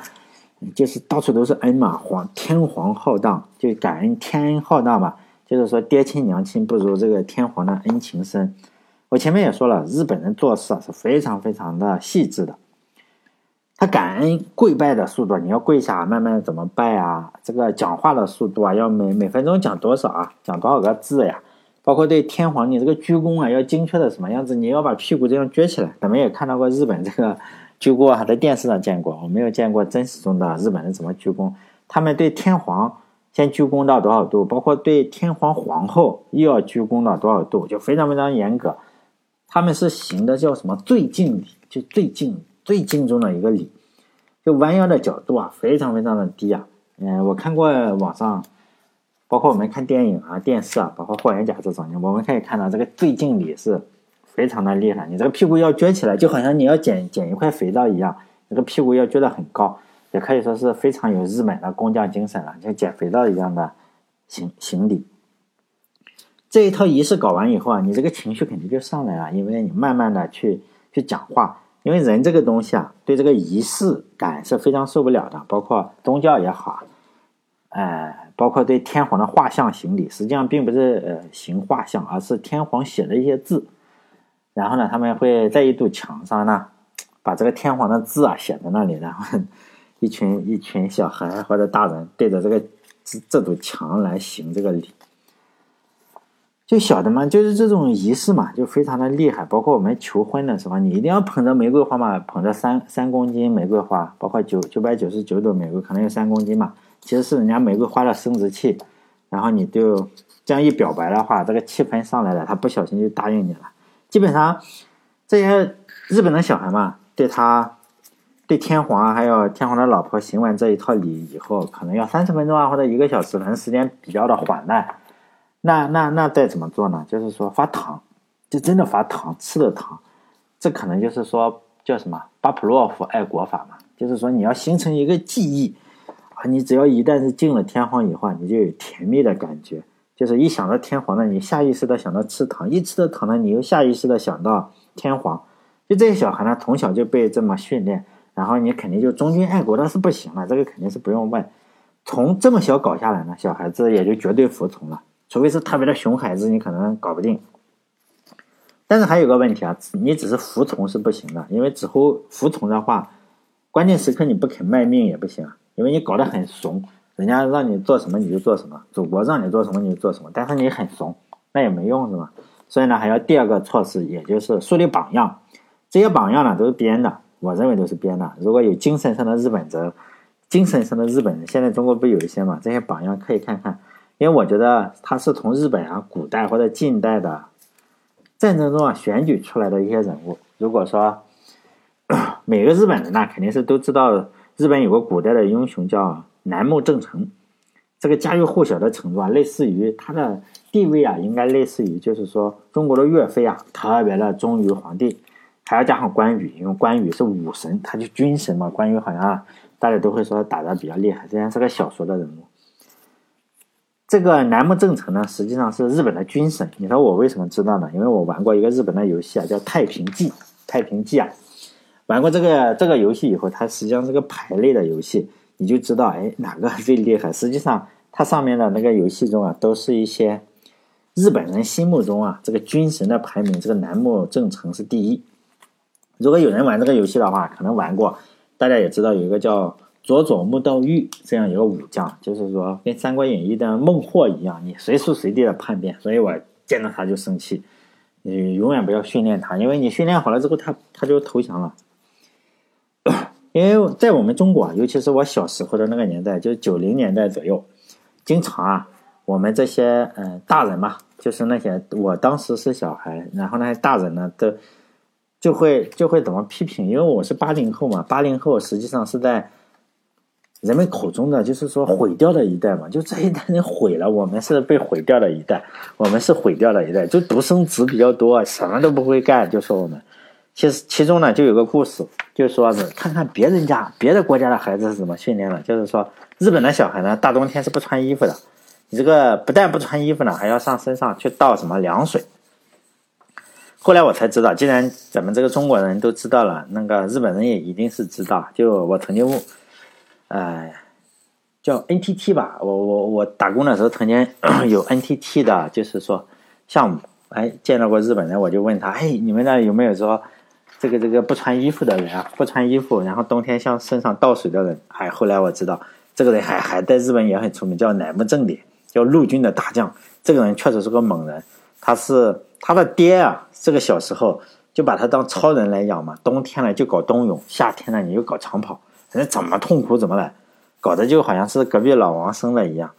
就是到处都是恩嘛，皇天皇浩荡，就感恩天恩浩荡嘛。就是说爹亲娘亲不如这个天皇的恩情深。我前面也说了，日本人做事啊是非常非常的细致的。他感恩跪拜的速度，你要跪下慢慢怎么拜啊？这个讲话的速度啊，要每每分钟讲多少啊？讲多少个字呀？包括对天皇你这个鞠躬啊，要精确的什么样子？你要把屁股这样撅起来。咱们也看到过日本这个。鞠躬还在电视上见过，我没有见过真实中的日本人怎么鞠躬。他们对天皇先鞠躬到多少度，包括对天皇皇后又要鞠躬到多少度，就非常非常严格。他们是行的叫什么最敬礼，就最敬最敬重的一个礼，就弯腰的角度啊，非常非常的低啊。嗯，我看过网上，包括我们看电影啊、电视啊，包括霍元甲这种，我们可以看到这个最敬礼是。非常的厉害，你这个屁股要撅起来，就好像你要捡捡一块肥皂一样，这个屁股要撅得很高，也可以说是非常有日本的工匠精神了，像捡肥皂一样的行行礼。这一套仪式搞完以后啊，你这个情绪肯定就上来了，因为你慢慢的去去讲话，因为人这个东西啊，对这个仪式感是非常受不了的，包括宗教也好，哎，包括对天皇的画像行礼，实际上并不是呃行画像，而是天皇写的一些字。然后呢，他们会在一堵墙上呢，把这个天皇的字啊写在那里，然后一群一群小孩或者大人对着这个这这堵墙来行这个礼，就晓得嘛，就是这种仪式嘛，就非常的厉害。包括我们求婚的时候，你一定要捧着玫瑰花嘛，捧着三三公斤玫瑰花，包括九九百九十九朵玫瑰，可能有三公斤嘛，其实是人家玫瑰花的生殖器。然后你就这样一表白的话，这个气氛上来了，他不小心就答应你了。基本上，这些日本的小孩嘛，对他、对天皇还有天皇的老婆行完这一套礼以后，可能要三十分钟啊，或者一个小时，反正时间比较的缓慢。那、那、那再怎么做呢？就是说发糖，就真的发糖，吃的糖。这可能就是说叫什么巴甫洛夫爱国法嘛，就是说你要形成一个记忆啊，你只要一旦是敬了天皇以后，你就有甜蜜的感觉。就是一想到天皇呢，你下意识的想到吃糖；一吃了糖呢，你又下意识的想到天皇。就这些小孩呢，从小就被这么训练，然后你肯定就忠君爱国，那是不行了。这个肯定是不用问。从这么小搞下来呢，小孩子也就绝对服从了。除非是特别的熊孩子，你可能搞不定。但是还有个问题啊，你只是服从是不行的，因为之后服从的话，关键时刻你不肯卖命也不行，因为你搞得很怂。人家让你做什么你就做什么，祖国让你做什么你就做什么，但是你很怂，那也没用是吧？所以呢，还要第二个措施，也就是树立榜样。这些榜样呢都是编的，我认为都是编的。如果有精神上的日本人，精神上的日本人，现在中国不有一些嘛？这些榜样可以看看，因为我觉得他是从日本啊古代或者近代的战争中啊选举出来的一些人物，如果说每个日本人呢，肯定是都知道日本有个古代的英雄叫楠木正成，这个家喻户晓的程度啊，类似于他的地位啊，应该类似于就是说中国的岳飞啊，特别的忠于皇帝，还要加上关羽，因为关羽是武神，他就军神嘛。关羽好像大家都会说打的比较厉害，虽然是个小说的人物。这个南木正成呢，实际上是日本的军神。你说我为什么知道呢？因为我玩过一个日本的游戏啊，叫《太平记》。太平记啊，玩过这个这个游戏以后，它实际上是个排类的游戏，你就知道哎哪个最厉害。实际上，它上面的那个游戏中啊，都是一些日本人心目中啊这个军神的排名，这个南木正成是第一。如果有人玩这个游戏的话，可能玩过，大家也知道有一个叫。佐佐木道玉这样一个武将，就是说跟《三国演义》的孟获一样，你随时随地的叛变，所以我见到他就生气。你永远不要训练他，因为你训练好了之后，他他就投降了。因为在我们中国，尤其是我小时候的那个年代，就是九零年代左右，经常啊，我们这些嗯大人嘛，就是那些我当时是小孩，然后那些大人呢，都就会就会怎么批评？因为我是八零后嘛，八零后实际上是在。人们口中的就是说毁掉的一代嘛，就这一代人毁了，我们是被毁掉的一代，我们是毁掉的一代，就独生子比较多，什么都不会干，就说我们。其实其中呢就有个故事，就说是看看别人家别的国家的孩子是怎么训练的，就是说日本的小孩呢，大冬天是不穿衣服的，你这个不但不穿衣服呢，还要上身上去倒什么凉水。后来我才知道，既然咱们这个中国人都知道了，那个日本人也一定是知道。就我曾经问。哎，叫 NTT 吧，我我我打工的时候曾经 有 NTT 的，就是说项目，哎，见到过日本人，我就问他，哎，你们那有没有说这个这个不穿衣服的人啊？不穿衣服，然后冬天向身上倒水的人？哎，后来我知道，这个人还还在日本也很出名，叫乃木正典，叫陆军的大将。这个人确实是个猛人，他是他的爹啊，这个小时候就把他当超人来养嘛，冬天了就搞冬泳，夏天了你就搞长跑。人怎么痛苦怎么来，搞得就好像是隔壁老王生了一样，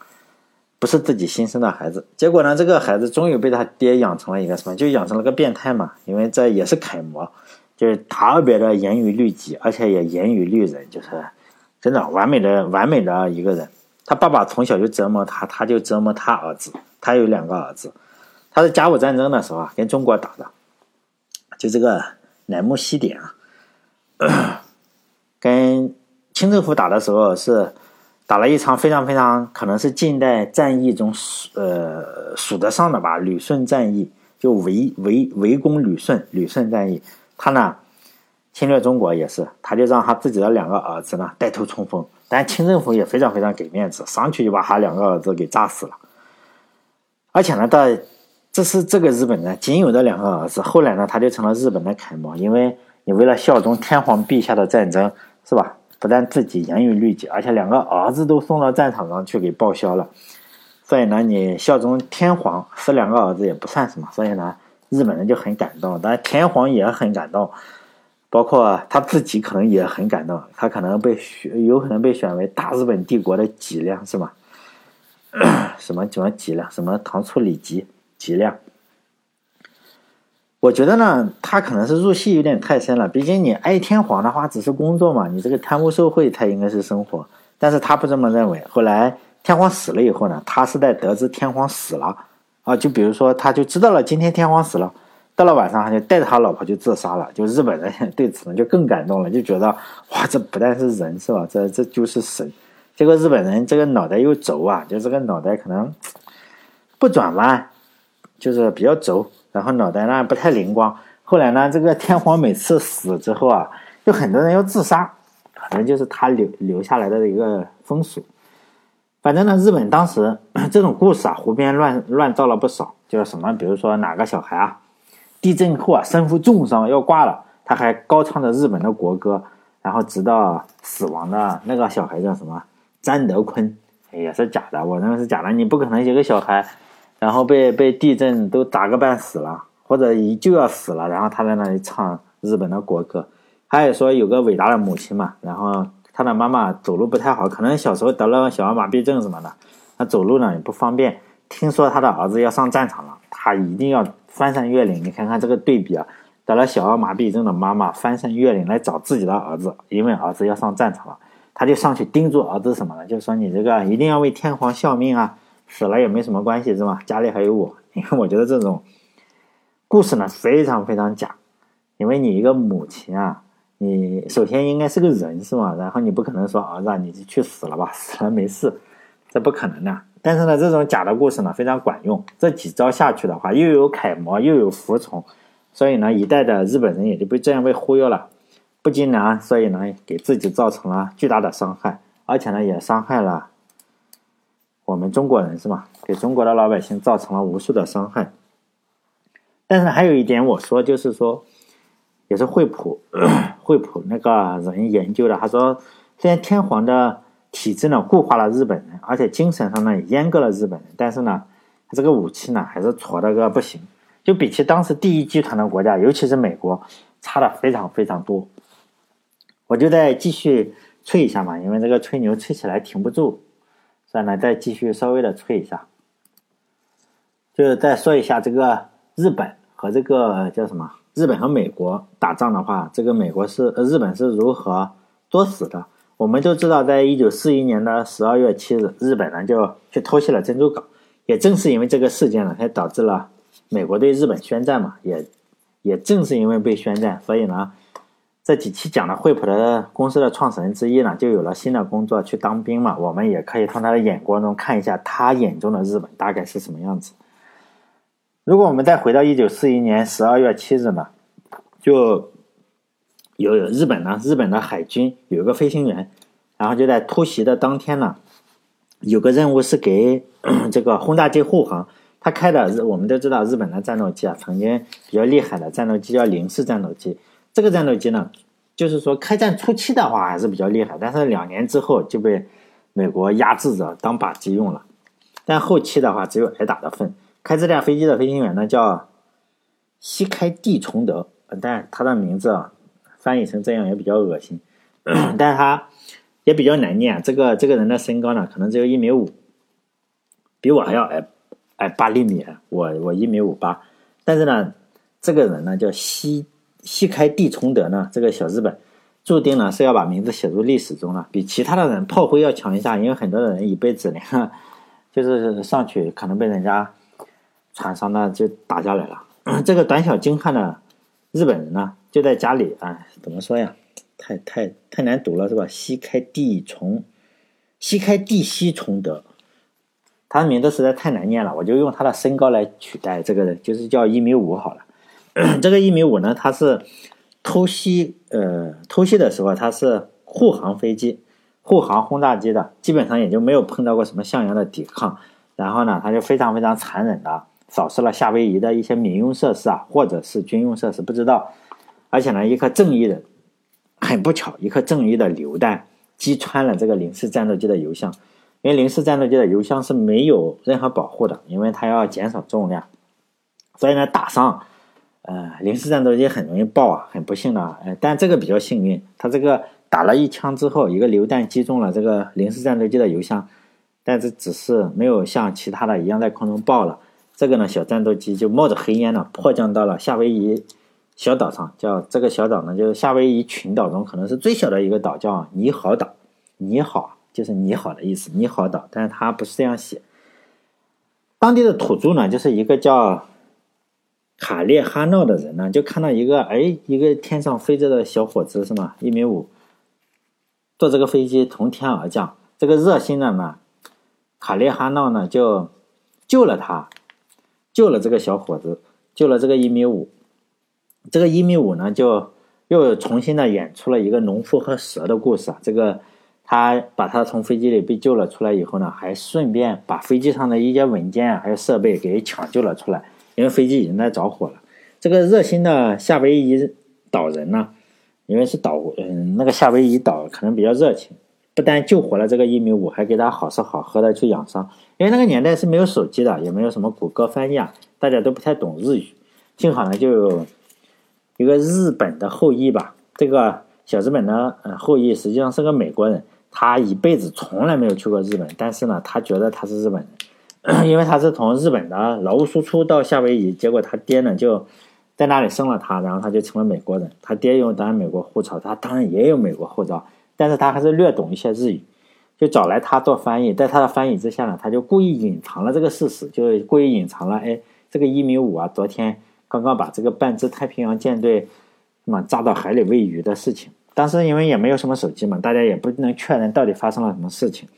不是自己新生的孩子。结果呢，这个孩子终于被他爹养成了一个什么？就养成了个变态嘛。因为这也是楷模，就是特别的严于律己，而且也严于律人，就是真的完美的完美的一个人。他爸爸从小就折磨他，他就折磨他儿子。他有两个儿子，他是甲午战争的时候啊，跟中国打的，就这个乃木希典啊。跟清政府打的时候是打了一场非常非常可能是近代战役中呃数得上的吧，旅顺战役就围围围攻旅顺，旅顺战役，他呢侵略中国也是，他就让他自己的两个儿子呢带头冲锋，但清政府也非常非常给面子，上去就把他两个儿子给炸死了，而且呢，到这是这个日本人仅有的两个儿子，后来呢他就成了日本的楷模，因为你为了效忠天皇陛下的战争。是吧？不但自己严于律己，而且两个儿子都送到战场上去给报销了。所以呢，你效忠天皇，死两个儿子也不算什么。所以呢，日本人就很感动，当然天皇也很感动，包括他自己可能也很感动。他可能被选，有可能被选为大日本帝国的脊梁，是吧？什么什么脊梁？什么唐初李吉脊梁？我觉得呢，他可能是入戏有点太深了。毕竟你爱天皇的话，只是工作嘛，你这个贪污受贿才应该是生活。但是他不这么认为。后来天皇死了以后呢，他是在得知天皇死了啊，就比如说他就知道了今天天皇死了，到了晚上他就带着他老婆就自杀了。就日本人 对此呢就更感动了，就觉得哇，这不但是人是吧？这这就是神。结果日本人这个脑袋又轴啊，就这个脑袋可能 不转弯，就是比较轴。然后脑袋呢不太灵光，后来呢，这个天皇每次死之后啊，就很多人要自杀，可能就是他留留下来的一个风俗。反正呢，日本当时 这种故事啊，胡编乱乱造了不少，就是什么，比如说哪个小孩啊，地震后啊身负重伤要挂了，他还高唱着日本的国歌，然后直到死亡的那个小孩叫什么詹德坤，也是假的，我认为是假的，你不可能一个小孩。然后被被地震都砸个半死了，或者已就要死了，然后他在那里唱日本的国歌。还有说有个伟大的母亲嘛，然后他的妈妈走路不太好，可能小时候得了小儿麻痹症什么的，那走路呢也不方便。听说他的儿子要上战场了，他一定要翻山越岭。你看看这个对比啊，得了小儿麻痹症的妈妈翻山越岭来找自己的儿子，因为儿子要上战场了，他就上去叮嘱儿子什么呢？就说你这个一定要为天皇效命啊，死了也没什么关系是吧？家里还有我。因为我觉得这种故事呢非常非常假，因为你一个母亲啊，你首先应该是个人是吧？然后你不可能说儿子你去死了吧，死了没事，这不可能的。但是呢，这种假的故事呢非常管用，这几招下去的话，又有楷模又有服从，所以呢，一代的日本人也就被这样被忽悠了，不仅呢，所以呢给自己造成了巨大的伤害，而且呢也伤害了。我们中国人是吧？给中国的老百姓造成了无数的伤害。但是还有一点，我说就是说，也是惠普 惠普那个人研究的。他说，虽然天皇的体制呢固化了日本人，而且精神上呢也阉割了日本人，但是呢，他这个武器呢还是矬的个不行，就比起当时第一集团的国家，尤其是美国，差的非常非常多。我就再继续吹一下嘛，因为这个吹牛吹起来停不住。再来，再继续稍微的吹一下，就是再说一下这个日本和这个叫什么？日本和美国打仗的话，这个美国是日本是如何作死的？我们都知道，在一九四一年的十二月七日，日本呢就去偷袭了珍珠港。也正是因为这个事件呢，才导致了美国对日本宣战嘛。也也正是因为被宣战，所以呢。这几期讲的惠普的公司的创始人之一呢，就有了新的工作去当兵嘛。我们也可以从他的眼光中看一下他眼中的日本大概是什么样子。如果我们再回到一九四一年十二月七日呢，就有日本呢，日本的海军有一个飞行员，然后就在突袭的当天呢，有个任务是给 这个轰炸机护航，他开的日我们都知道日本的战斗机啊，曾经比较厉害的战斗机叫零式战斗机。这个战斗机呢，就是说开战初期的话还是比较厉害，但是两年之后就被美国压制着当靶机用了。但后期的话只有挨打的份。开这架飞机的飞行员呢叫西开地崇德，但他的名字啊翻译成这样也比较恶心，但是他也比较难念。这个这个人的身高呢可能只有一米五，比我还要矮矮八厘米。我我一米五八，但是呢这个人呢叫西。西开地崇德呢，这个小日本注定呢是要把名字写入历史中了，比其他的人炮灰要强一下，因为很多的人一辈子连就是上去可能被人家船上呢就打下来了。这个短小精悍的日本人呢，就在家里啊，怎么说呀？太太太难读了是吧？西开地崇，西开地西崇德，他的名字实在太难念了，我就用他的身高来取代这个人，就是叫一米五好了。这个一米五呢，它是偷袭，呃，偷袭的时候它是护航飞机、护航轰炸机的，基本上也就没有碰到过什么像样的抵抗。然后呢，它就非常非常残忍的扫射了夏威夷的一些民用设施啊，或者是军用设施，不知道。而且呢，一颗正义的，很不巧，一颗正义的榴弹击穿了这个零式战斗机的油箱，因为零式战斗机的油箱是没有任何保护的，因为它要减少重量，所以呢，打上。呃，零式战斗机很容易爆啊，很不幸的。呃，但这个比较幸运，它这个打了一枪之后，一个榴弹击中了这个零式战斗机的油箱，但是只是没有像其他的一样在空中爆了。这个呢，小战斗机就冒着黑烟呢，迫降到了夏威夷小岛上，叫这个小岛呢，就是夏威夷群岛中可能是最小的一个岛，叫尼好岛。你好就是你好的意思，你好岛，但是它不是这样写。当地的土著呢，就是一个叫。卡列哈诺的人呢，就看到一个哎，一个天上飞着的小伙子是吗？一米五，坐这个飞机从天而降。这个热心的呢，卡列哈诺呢就救了他，救了这个小伙子，救了这个一米五。这个一米五呢，就又重新的演出了一个农夫和蛇的故事啊。这个他把他从飞机里被救了出来以后呢，还顺便把飞机上的一些文件，还有设备给抢救了出来。因为飞机已经在着火了，这个热心的夏威夷岛人呢，因为是岛，嗯，那个夏威夷岛可能比较热情，不但救活了这个一米五，还给他好吃好喝的去养伤。因为那个年代是没有手机的，也没有什么谷歌翻译啊，大家都不太懂日语。幸好呢，就有一个日本的后裔吧，这个小日本的后裔实际上是个美国人，他一辈子从来没有去过日本，但是呢，他觉得他是日本人。因为他是从日本的劳务输出到夏威夷，结果他爹呢就在那里生了他，然后他就成了美国人。他爹有当然美国护照，他当然也有美国护照，但是他还是略懂一些日语，就找来他做翻译。在他的翻译之下呢，他就故意隐藏了这个事实，就是故意隐藏了，哎，这个一米五啊，昨天刚刚把这个半只太平洋舰队嘛炸到海里喂鱼的事情。当时因为也没有什么手机嘛，大家也不能确认到底发生了什么事情。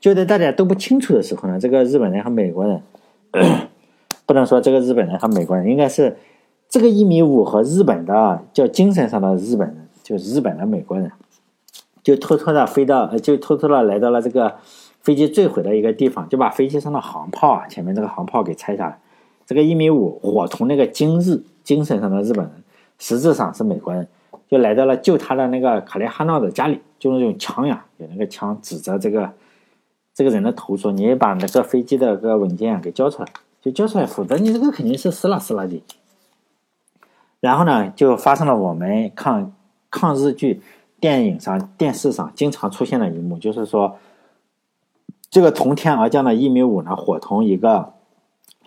就在大家都不清楚的时候呢，这个日本人和美国人，不能说这个日本人和美国人，应该是。这个一米五和日本的叫精神上的日本人，就是日本的美国人，就偷偷的飞到，就偷偷的来到了这个飞机坠毁的一个地方，就把飞机上的航炮啊，前面这个航炮给拆下来。这个一米五伙同那个精日精神上的日本人，实质上是美国人，就来到了救他的那个卡列哈闹的家里，就用枪呀，有那个枪指着这个这个人的头说：“你把那个飞机的个文件给交出来，就交出来，否则你这个肯定是死了死了的。”然后呢，就发生了我们抗抗日剧电影上、电视上经常出现的一幕，就是说，这个从天而降的一米五呢，伙同一个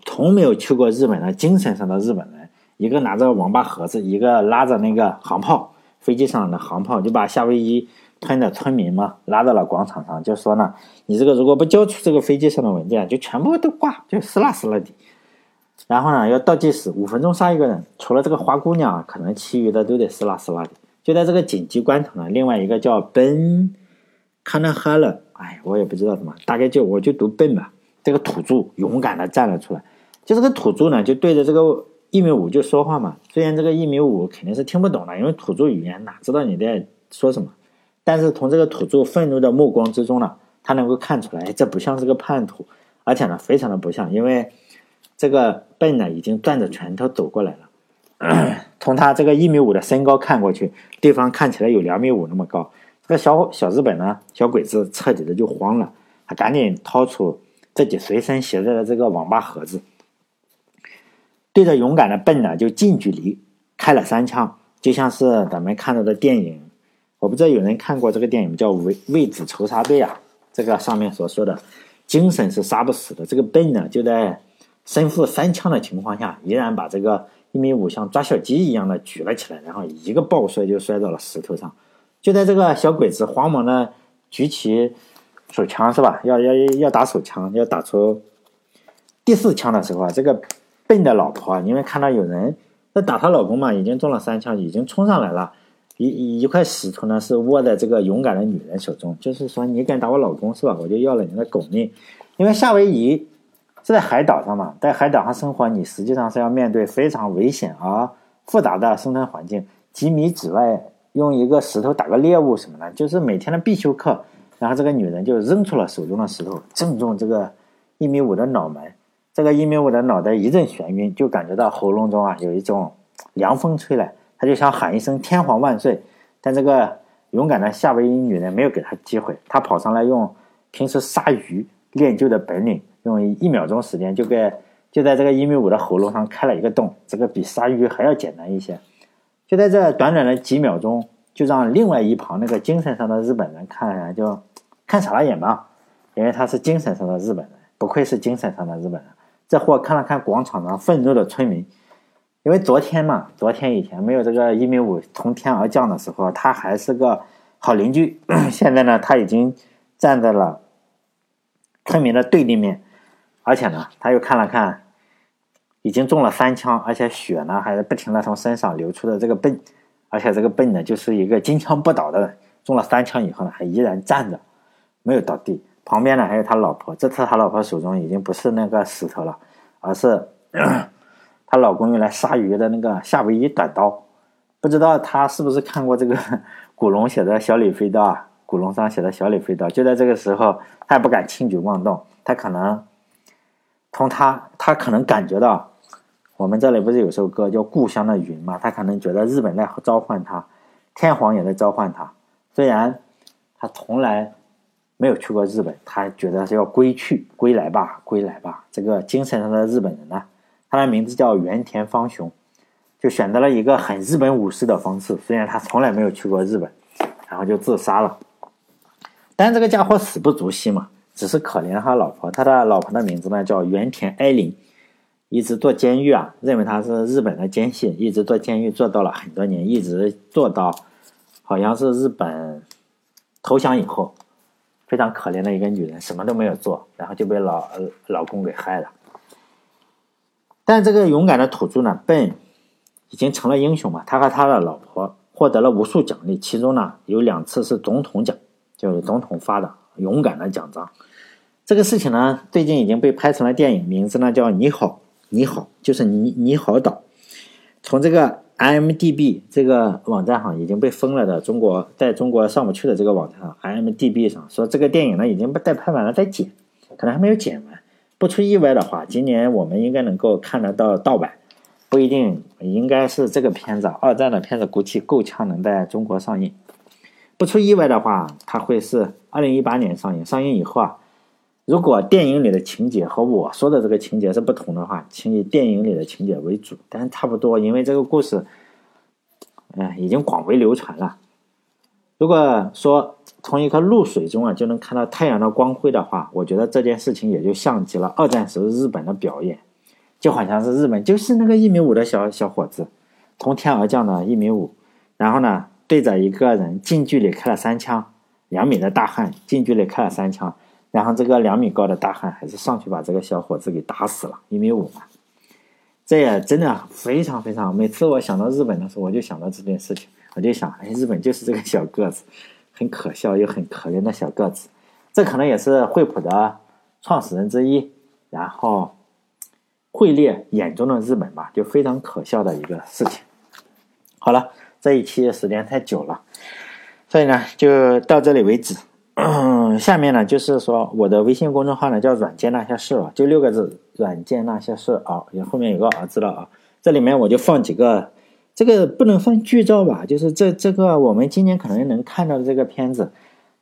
从没有去过日本的精神上的日本人，一个拿着王八盒子，一个拉着那个航炮，飞机上的航炮，就把夏威夷村的村民嘛拉到了广场上，就说呢，你这个如果不交出这个飞机上的文件，就全部都挂，就死了死了的。然后呢，要倒计时，五分钟杀一个人，除了这个花姑娘，可能其余的都得死啦死啦的。就在这个紧急关头呢，另外一个叫奔卡纳哈勒，哎，我也不知道什么，大概就我就读奔吧。这个土著勇敢的站了出来，就这个土著呢，就对着这个一米五就说话嘛。虽然这个一米五肯定是听不懂的，因为土著语言哪知道你在说什么，但是从这个土著愤怒的目光之中呢，他能够看出来，这不像是个叛徒，而且呢，非常的不像，因为。这个笨呢，已经攥着拳头走过来了。从他这个一米五的身高看过去，对方看起来有两米五那么高。这个小小日本呢，小鬼子彻底的就慌了，他赶紧掏出自己随身携带的这个网吧盒子，对着勇敢的笨呢就近距离开了三枪，就像是咱们看到的电影。我不知道有人看过这个电影叫《为为子仇杀队》啊？这个上面所说的精神是杀不死的。这个笨呢，就在。身负三枪的情况下，依然把这个一米五像抓小鸡一样的举了起来，然后一个抱摔就摔到了石头上。就在这个小鬼子慌忙的举起手枪是吧？要要要打手枪，要打出第四枪的时候啊，这个笨的老婆啊因为看到有人在打她老公嘛，已经中了三枪，已经冲上来了。一一块石头呢是握在这个勇敢的女人手中，就是说你敢打我老公是吧？我就要了你的狗命。因为夏威夷。是在海岛上嘛，在海岛上生活，你实际上是要面对非常危险而复杂的生存环境。几米之外，用一个石头打个猎物什么的，就是每天的必修课。然后这个女人就扔出了手中的石头，正中这个一米五的脑门。这个一米五的脑袋一阵眩晕，就感觉到喉咙中啊有一种凉风吹来，他就想喊一声“天皇万岁”，但这个勇敢的夏威夷女人没有给他机会，他跑上来用平时杀鱼练就的本领。用一秒钟时间就给就在这个一米五的喉咙上开了一个洞，这个比杀鱼还要简单一些。就在这短短的几秒钟，就让另外一旁那个精神上的日本人看就看傻了眼吧，因为他是精神上的日本人，不愧是精神上的日本人。这货看了看广场上愤怒的村民，因为昨天嘛，昨天以前没有这个一米五从天而降的时候，他还是个好邻居。现在呢，他已经站在了村民的对立面。而且呢，他又看了看，已经中了三枪，而且血呢还是不停的从身上流出的这个笨，而且这个笨呢就是一个金枪不倒的人，中了三枪以后呢还依然站着，没有倒地。旁边呢还有他老婆，这次他老婆手中已经不是那个石头了，而是她老公用来杀鱼的那个夏威夷短刀。不知道她是不是看过这个 古龙写的小李飞刀啊？古龙上写的小李飞刀。就在这个时候，她也不敢轻举妄动，她可能。从他，他可能感觉到，我们这里不是有首歌叫《故乡的云》吗？他可能觉得日本在召唤他，天皇也在召唤他。虽然他从来没有去过日本，他觉得是要归去，归来吧，归来吧。这个精神上的日本人呢，他的名字叫原田方雄，就选择了一个很日本武士的方式。虽然他从来没有去过日本，然后就自杀了。但这个家伙死不足惜嘛。只是可怜他老婆，他的老婆的名字呢叫原田哀铃，一直做监狱啊，认为他是日本的奸细，一直做监狱做到了很多年，一直做到好像是日本投降以后，非常可怜的一个女人，什么都没有做，然后就被老老公给害了。但这个勇敢的土著呢，笨已经成了英雄嘛，他和他的老婆获得了无数奖励，其中呢有两次是总统奖，就是总统发的勇敢的奖章。这个事情呢，最近已经被拍成了电影，名字呢叫《你好》。你好，就是你你好岛，从这个 IMDB 这个网站上已经被封了的中国，在中国上不去的这个网站上 IMDB 上说这个电影呢已经在拍完了，在剪，可能还没有剪完。不出意外的话，今年我们应该能够看得到盗版，不一定，应该是这个片子，二战的片子估计够呛能在中国上映。不出意外的话，它会是二零一八年上映，上映以后啊。如果电影里的情节和我说的这个情节是不同的话，请以电影里的情节为主。但是差不多，因为这个故事，嗯，已经广为流传了。如果说从一颗露水中啊就能看到太阳的光辉的话，我觉得这件事情也就像极了二战时日本的表演，就好像是日本就是那个一米五的小小伙子，从天而降的一米五，然后呢对着一个人近距离开了三枪，两米的大汉近距离开了三枪。然后这个两米高的大汉还是上去把这个小伙子给打死了，一米五嘛。这也真的非常非常。每次我想到日本的时候，我就想到这件事情，我就想，哎，日本就是这个小个子，很可笑又很可怜的小个子。这可能也是惠普的创始人之一，然后惠列眼中的日本吧，就非常可笑的一个事情。好了，这一期时间太久了，所以呢，就到这里为止。下面呢就是说我的微信公众号呢叫“软件那些事”啊，就六个字，“软件那些事”啊，也后面有个“儿”字了啊。这里面我就放几个，这个不能算剧照吧，就是这这个我们今年可能能看到的这个片子，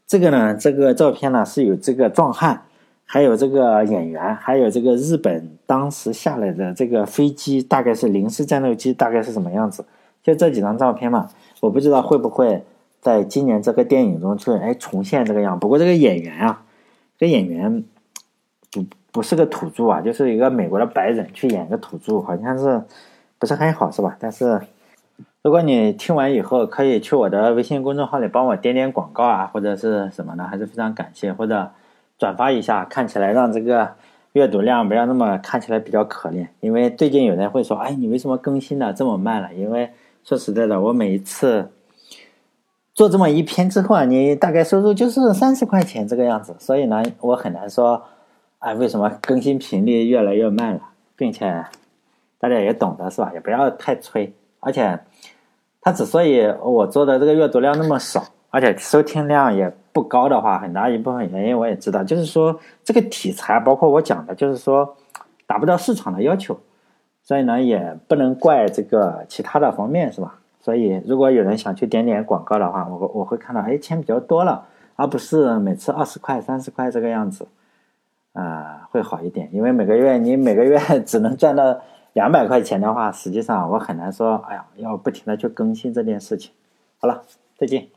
这个呢这个照片呢是有这个壮汉，还有这个演员，还有这个日本当时下来的这个飞机，大概是零式战斗机，大概是什么样子？就这几张照片嘛，我不知道会不会。在今年这个电影中去哎重现这个样，不过这个演员啊，这演员不不是个土著啊，就是一个美国的白人去演个土著，好像是不是很好是吧？但是如果你听完以后，可以去我的微信公众号里帮我点点广告啊，或者是什么呢？还是非常感谢，或者转发一下，看起来让这个阅读量不要那么看起来比较可怜。因为最近有人会说，哎，你为什么更新的这么慢了？因为说实在的，我每一次。做这么一篇之后啊，你大概收入就是三十块钱这个样子，所以呢，我很难说，哎，为什么更新频率越来越慢了，并且大家也懂得是吧？也不要太催，而且他之所以我做的这个阅读量那么少，而且收听量也不高的话，很大一部分原因我也知道，就是说这个题材包括我讲的，就是说达不到市场的要求，所以呢，也不能怪这个其他的方面是吧？所以，如果有人想去点点广告的话，我我会看到，哎，钱比较多了，而不是每次二十块、三十块这个样子，啊，会好一点。因为每个月你每个月 只能赚到两百块钱的话，实际上我很难说，哎呀，要不停的去更新这件事情。好了，再见。